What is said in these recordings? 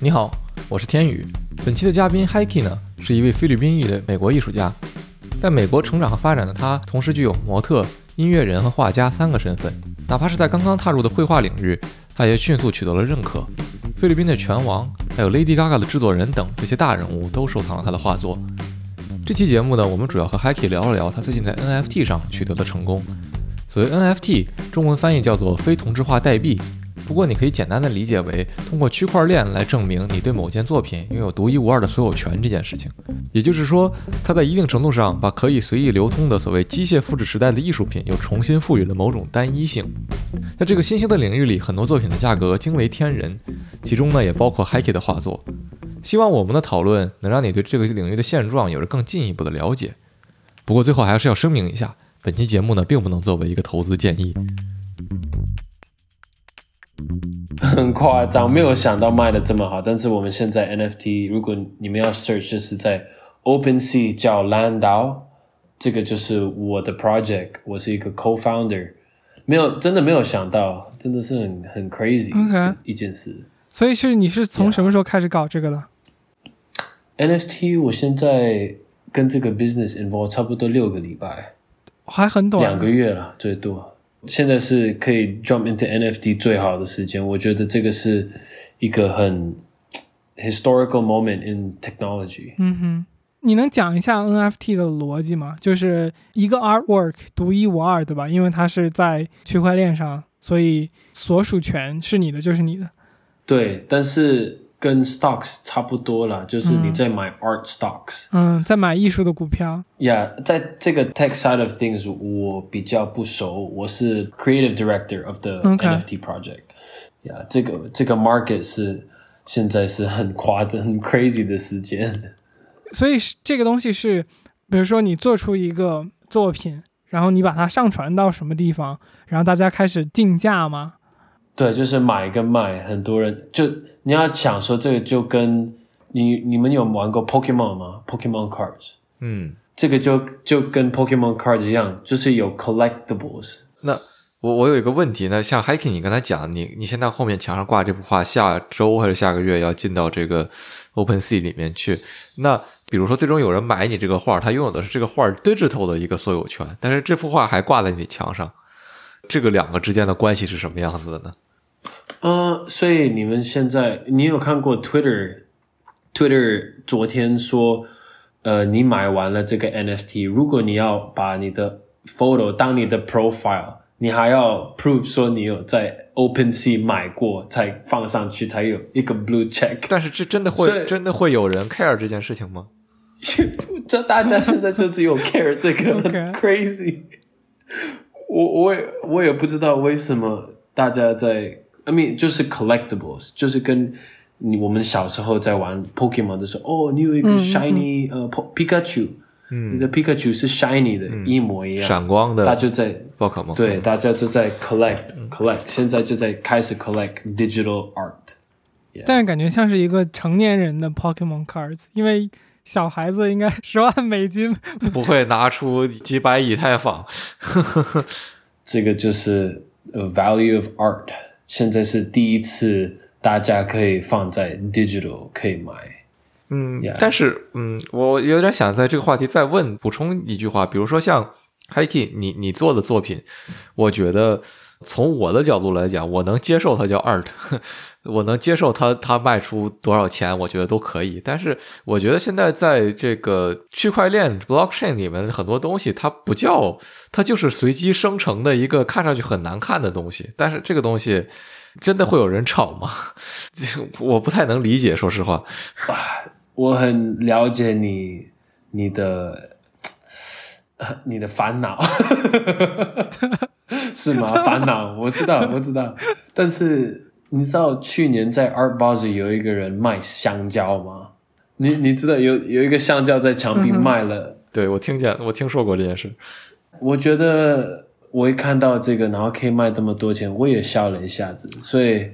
你好，我是天宇。本期的嘉宾 Hiki 呢，是一位菲律宾裔的美国艺术家。在美国成长和发展的他，同时具有模特、音乐人和画家三个身份。哪怕是在刚刚踏入的绘画领域，他也迅速取得了认可。菲律宾的拳王，还有 Lady Gaga 的制作人等这些大人物都收藏了他的画作。这期节目呢，我们主要和 Hiki 聊了聊他最近在 NFT 上取得的成功。所谓 NFT，中文翻译叫做非同质化代币。不过，你可以简单的理解为通过区块链来证明你对某件作品拥有独一无二的所有权这件事情。也就是说，它在一定程度上把可以随意流通的所谓机械复制时代的艺术品又重新赋予了某种单一性。在这个新兴的领域里，很多作品的价格惊为天人，其中呢也包括 Hiki 的画作。希望我们的讨论能让你对这个领域的现状有着更进一步的了解。不过最后还是要声明一下，本期节目呢并不能作为一个投资建议。很夸张，没有想到卖的这么好。但是我们现在 NFT，如果你们要 search，就是在 OpenSea 叫 Landau，这个就是我的 project，我是一个 co-founder。没有，真的没有想到，真的是很很 crazy 一件事。所以是你是从什么时候开始搞这个的？NFT 我现在跟这个 business involve 差不多六个礼拜，还很短，两个月了最多。现在是可以 jump into NFT 最好的时间，我觉得这个是一个很 historical moment in technology。嗯哼，你能讲一下 NFT 的逻辑吗？就是一个 artwork 独一无二，对吧？因为它是在区块链上，所以所属权是你的就是你的。对，但是。跟 stocks 差不多了，就是你在买 art stocks，嗯，在买艺术的股票。Yeah，在这个 tech side of things 我比较不熟，我是 creative director of the NFT project。Yeah，这个这个 market 是现在是很夸张、很 crazy 的时间。所以这个东西是，比如说你做出一个作品，然后你把它上传到什么地方，然后大家开始竞价吗？对，就是买跟卖，很多人就你要想说这个就跟你你们有玩过 Pokemon 吗？Pokemon cards，嗯，这个就就跟 Pokemon cards 一样，就是有 collectibles。那我我有一个问题，那像 Hiking，你刚才讲，你你现在后面墙上挂这幅画，下周还是下个月要进到这个 Open Sea 里面去？那比如说最终有人买你这个画，他拥有的是这个画 digital 的一个所有权，但是这幅画还挂在你墙上，这个两个之间的关系是什么样子的呢？呃，所以你们现在，你有看过 Twitter？Twitter 昨天说，呃，你买完了这个 NFT，如果你要把你的 photo 当你的 profile，你还要 prove 说你有在 OpenSea 买过才放上去，才有一个 blue check。但是这真的会真的会有人 care 这件事情吗？这大家现在就只有 care 这个 crazy。我我也我也不知道为什么大家在。I mean，就是 collectibles，就是跟你我们小时候在玩 Pokemon 的时候，哦，你有一个 shiny 呃 Pikachu，嗯，你的 Pikachu 是 shiny 的，一模一样，闪光的，大家就在宝可梦，对，大家就在 collect collect，现在就在开始 collect digital art，但是感觉像是一个成年人的 Pokemon cards，因为小孩子应该十万美金不会拿出几百以太坊，这个就是 value of art。现在是第一次，大家可以放在 digital 可以买，嗯，但是，嗯，我有点想在这个话题再问补充一句话，比如说像 Hiki，你你做的作品，我觉得从我的角度来讲，我能接受它叫 art。我能接受它它卖出多少钱，我觉得都可以。但是我觉得现在在这个区块链 blockchain 里面很多东西，它不叫，它就是随机生成的一个看上去很难看的东西。但是这个东西真的会有人炒吗？我不太能理解，说实话。我很了解你你的你的烦恼，是吗？烦恼，我知道，我知道，但是。你知道去年在 Art Basel 有一个人卖香蕉吗？你你知道有有一个香蕉在墙壁卖了？对我听见，我听说过这件事。我觉得我一看到这个，然后可以卖这么多钱，我也笑了一下子。所以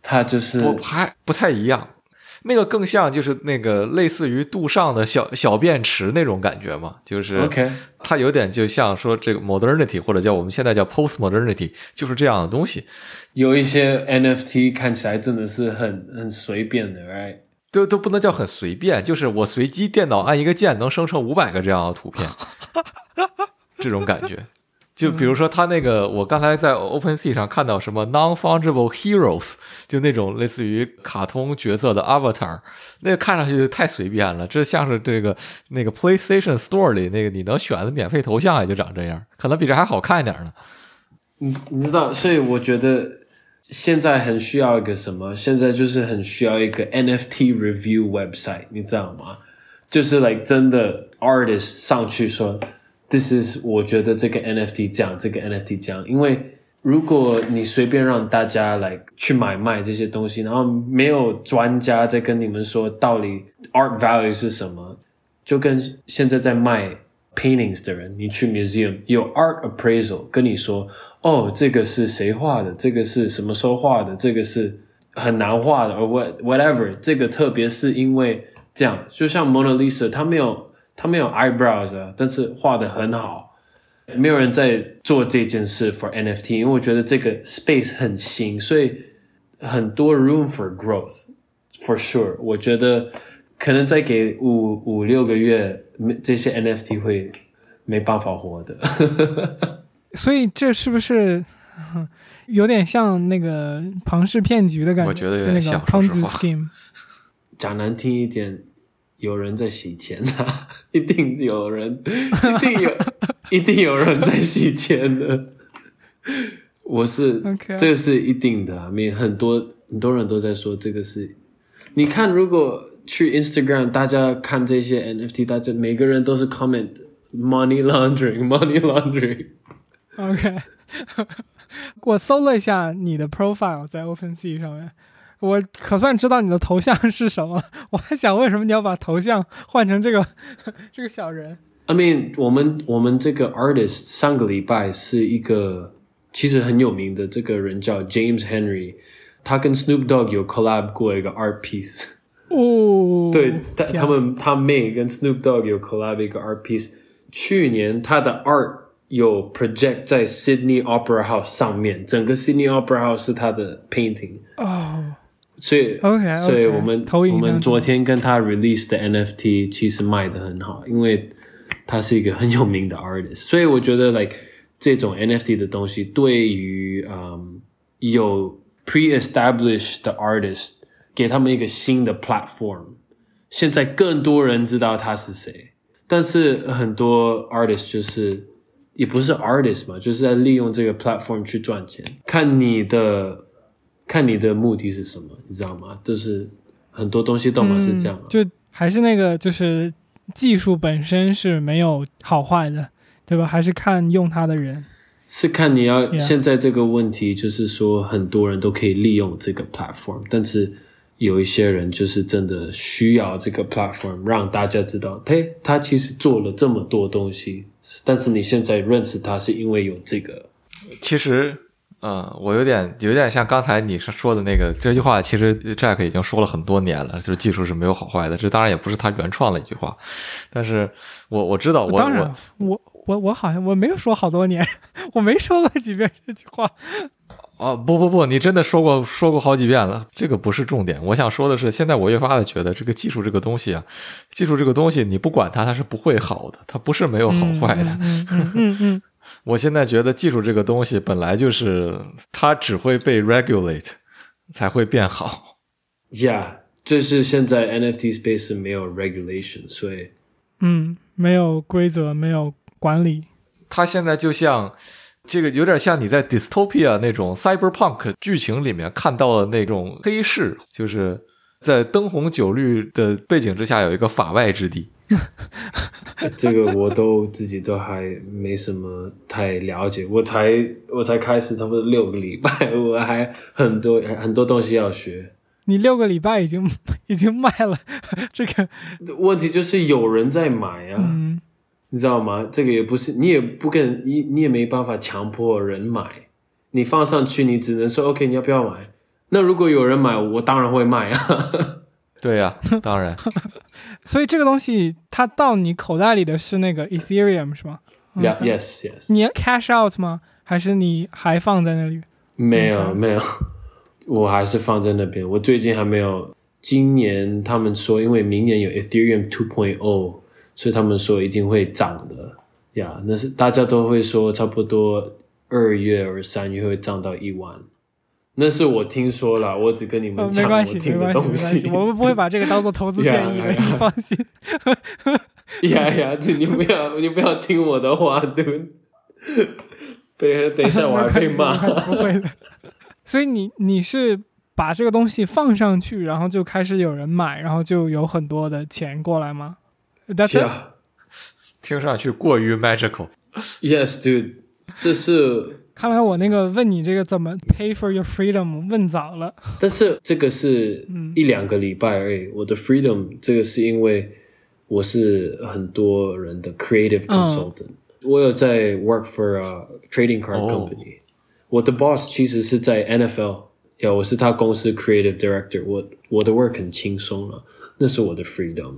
他就是不还不太一样。那个更像就是那个类似于杜尚的小小便池那种感觉嘛，就是 OK，它有点就像说这个 modernity 或者叫我们现在叫 post modernity，就是这样的东西。有一些 NFT 看起来真的是很很随便的，right？都都不能叫很随便，就是我随机电脑按一个键能生成五百个这样的图片，这种感觉。就比如说他那个，我刚才在 OpenSea 上看到什么 Non-Fungible Heroes，就那种类似于卡通角色的 Avatar，那个看上去太随便了。这像是这个那个 PlayStation Store 里那个你能选的免费头像也就长这样，可能比这还好看一点呢。你你知道，所以我觉得现在很需要一个什么？现在就是很需要一个 NFT review website，你知道吗？就是 like 真的 artist 上去说，this is 我觉得这个 NFT 这样，这个 NFT 这样。因为如果你随便让大家来去买卖这些东西，然后没有专家在跟你们说到底 art value 是什么，就跟现在在卖 paintings 的人，你去 museum 有 art appraisal 跟你说，哦，这个是谁画的，这个是什么时候画的，这个是很难画的，or what whatever，这个特别是因为这样，就像 Mona Lisa，她没有她没有 eyebrows 啊，但是画的很好。没有人在做这件事 for NFT，因为我觉得这个 space 很新，所以很多 room for growth for sure。我觉得可能再给五五六个月，没这些 NFT 会没办法活的。所以这是不是有点像那个庞氏骗局的感觉？我觉得有点像个庞氏说实话 scheme。讲难听一点，有人在洗钱啊，一定有人，一定有，一定有人在洗钱的。我是这个是一定的啊，没很多很多人都在说这个是。你看，如果去 Instagram，大家看这些 NFT，大家每个人都是 comment money laundering，money laundering。OK，我搜了一下你的 profile 在 OpenSea 上面，我可算知道你的头像是什么了。我还想为什么你要把头像换成这个这个小人？I mean，我们我们这个 artist 上个礼拜是一个其实很有名的这个人叫 James Henry，他跟 Snoop Dogg 有 collab 过一个 art piece。哦，对，他他们他妹跟 Snoop Dogg 有 collab 一个 art piece。去年他的 art 有 project 在 Sydney Opera House 上面，整个 Sydney Opera House 是他的 painting。哦所以 OK，OK，所以我们我们昨天跟他 release 的 NFT 其实卖的很好，因为他是一个很有名的 artist，所以我觉得 like 这种 NFT 的东西对于嗯有 pre-established 的 artist 给他们一个新的 platform，现在更多人知道他是谁，但是很多 artist 就是也不是 artist 嘛，就是在利用这个 platform 去赚钱，看你的。看你的目的是什么，你知道吗？就是很多东西都嘛是这样、啊嗯，就还是那个，就是技术本身是没有好坏的，对吧？还是看用它的人。是看你要现在这个问题，就是说很多人都可以利用这个 platform，但是有一些人就是真的需要这个 platform 让大家知道，嘿，他其实做了这么多东西，但是你现在认识他是因为有这个。其实，呃，我有点有点像刚才你是说的那个这句话，其实 Jack 已经说了很多年了，就是技术是没有好坏的。这当然也不是他原创的一句话，但是我我知道，我当然，我我我好像我没有说好多年，我没说过几遍这句话。哦，不不不，你真的说过说过好几遍了，这个不是重点。我想说的是，现在我越发的觉得这个技术这个东西啊，技术这个东西你不管它，它是不会好的，它不是没有好坏的。嗯嗯嗯嗯，我现在觉得技术这个东西本来就是它只会被 regulate 才会变好。Yeah，这是现在 NFT space 没有 regulation，所以嗯，没有规则，没有管理。它现在就像这个有点像你在 dystopia 那种 cyberpunk 剧情里面看到的那种黑市，就是在灯红酒绿的背景之下有一个法外之地。这个我都自己都还没什么太了解，我才我才开始差不多六个礼拜，我还很多很多东西要学。你六个礼拜已经 已经卖了 这个，问题就是有人在买啊，嗯你知道吗？这个也不是你也不跟你你也没办法强迫人买，你放上去你只能说 OK，你要不要买？那如果有人买，我当然会卖啊。对呀、当然，所以这个东西它到你口袋里的是那个 Ethereum 是吗？Yeah, yes, yes. 你 cash out 吗？还是你还放在那里？没有没有，我还是放在那边。我最近还没有。今年他们说，因为明年有 Ethereum 2.0，所以他们说一定会涨的呀。那是大家都会说，差不多二月或三月会涨到一万。那是我听说了，我只跟你呃，们讲没关系，没我听的关系，没东关系，西。我们不会把这个当做投资建议的，Yeah, yeah. 你放心。呀呀，你不要你不要听我的话，对不对？对，等一下我还被骂。不会的。所以你你是把这个东西放上去，然后就开始有人买，然后就有很多的钱过来吗？That's it？Yeah, 听上去过于 magical。yes, dude，这是，看来我那个问你这个怎么 pay for your freedom 问早了。但是这个是嗯一两个礼拜而已。我的 freedom 这个是因为我是很多人的 creative 嗯 consultant，、我有在 work for a trading card 哦 company，、我的 boss 其实是在 NFL，呀，我是他公司 creative director，我我的 work 很轻松了，那是我的 freedom。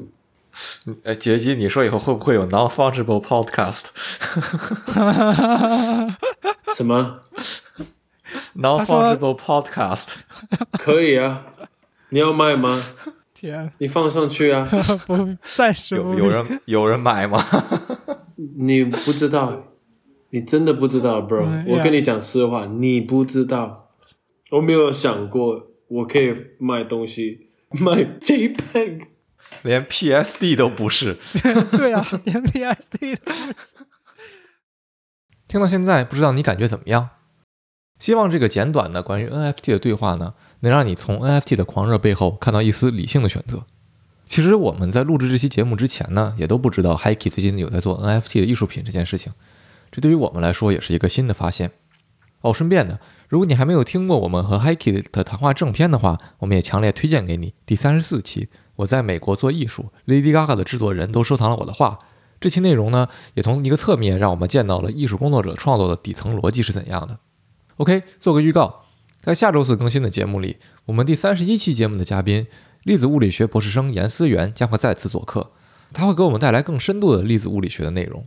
哎，杰基，你说以后会不会有 non-fungible podcast？什么？non-fungible podcast，可以啊，你要卖吗？天，你放上去啊！不，暂时不有有人有人买吗？你不知道，你真的不知道，bro、嗯我跟你讲实话，你不知道，我没有想过我可以卖东西，卖 JPEG。连 PSD 都不是。对啊，连 PSD 都是听到现在，不知道你感觉怎么样？希望这个简短的关于 NFT 的对话呢，能让你从 NFT 的狂热背后看到一丝理性的选择。其实我们在录制这期节目之前呢，也都不知道 Hikey 最近有在做 NFT 的艺术品这件事情，这对于我们来说也是一个新的发现。哦，顺便的，如果你还没有听过我们和 Hikey 的谈话正片的话，我们也强烈推荐给你第三十四期。我在美国做艺术，Lady Gaga 的制作人都收藏了我的画。这期内容呢，也从一个侧面让我们见到了艺术工作者创作的底层逻辑是怎样的。OK，做个预告，在下周四更新的节目里，我们第三十一期节目的嘉宾粒子物理学博士生严思源将会再次做客，他会给我们带来更深度的粒子物理学的内容。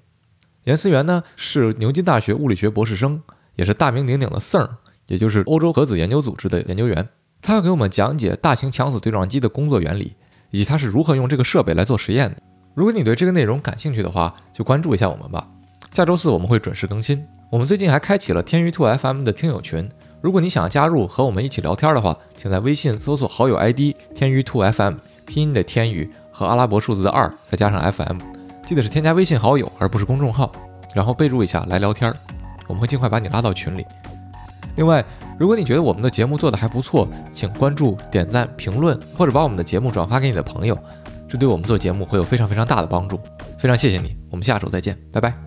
严思源呢是牛津大学物理学博士生，也是大名鼎鼎的 CERN，也就是欧洲核子研究组织的研究员。他要给我们讲解大型强子对撞机的工作原理，以及他是如何用这个设备来做实验的。如果你对这个内容感兴趣的话，就关注一下我们吧。下周四我们会准时更新。我们最近还开启了天娱兔 FM 的听友群，如果你想加入和我们一起聊天的话，请在微信搜索好友 ID 天娱兔 FM，拼音的天娱和阿拉伯数字的二，再加上 FM，记得是添加微信好友而不是公众号，然后备注一下来聊天，我们会尽快把你拉到群里。另外，如果你觉得我们的节目做得还不错，请关注、点赞、评论，或者把我们的节目转发给你的朋友，这对我们做节目会有非常非常大的帮助。非常谢谢你，我们下周再见，拜拜。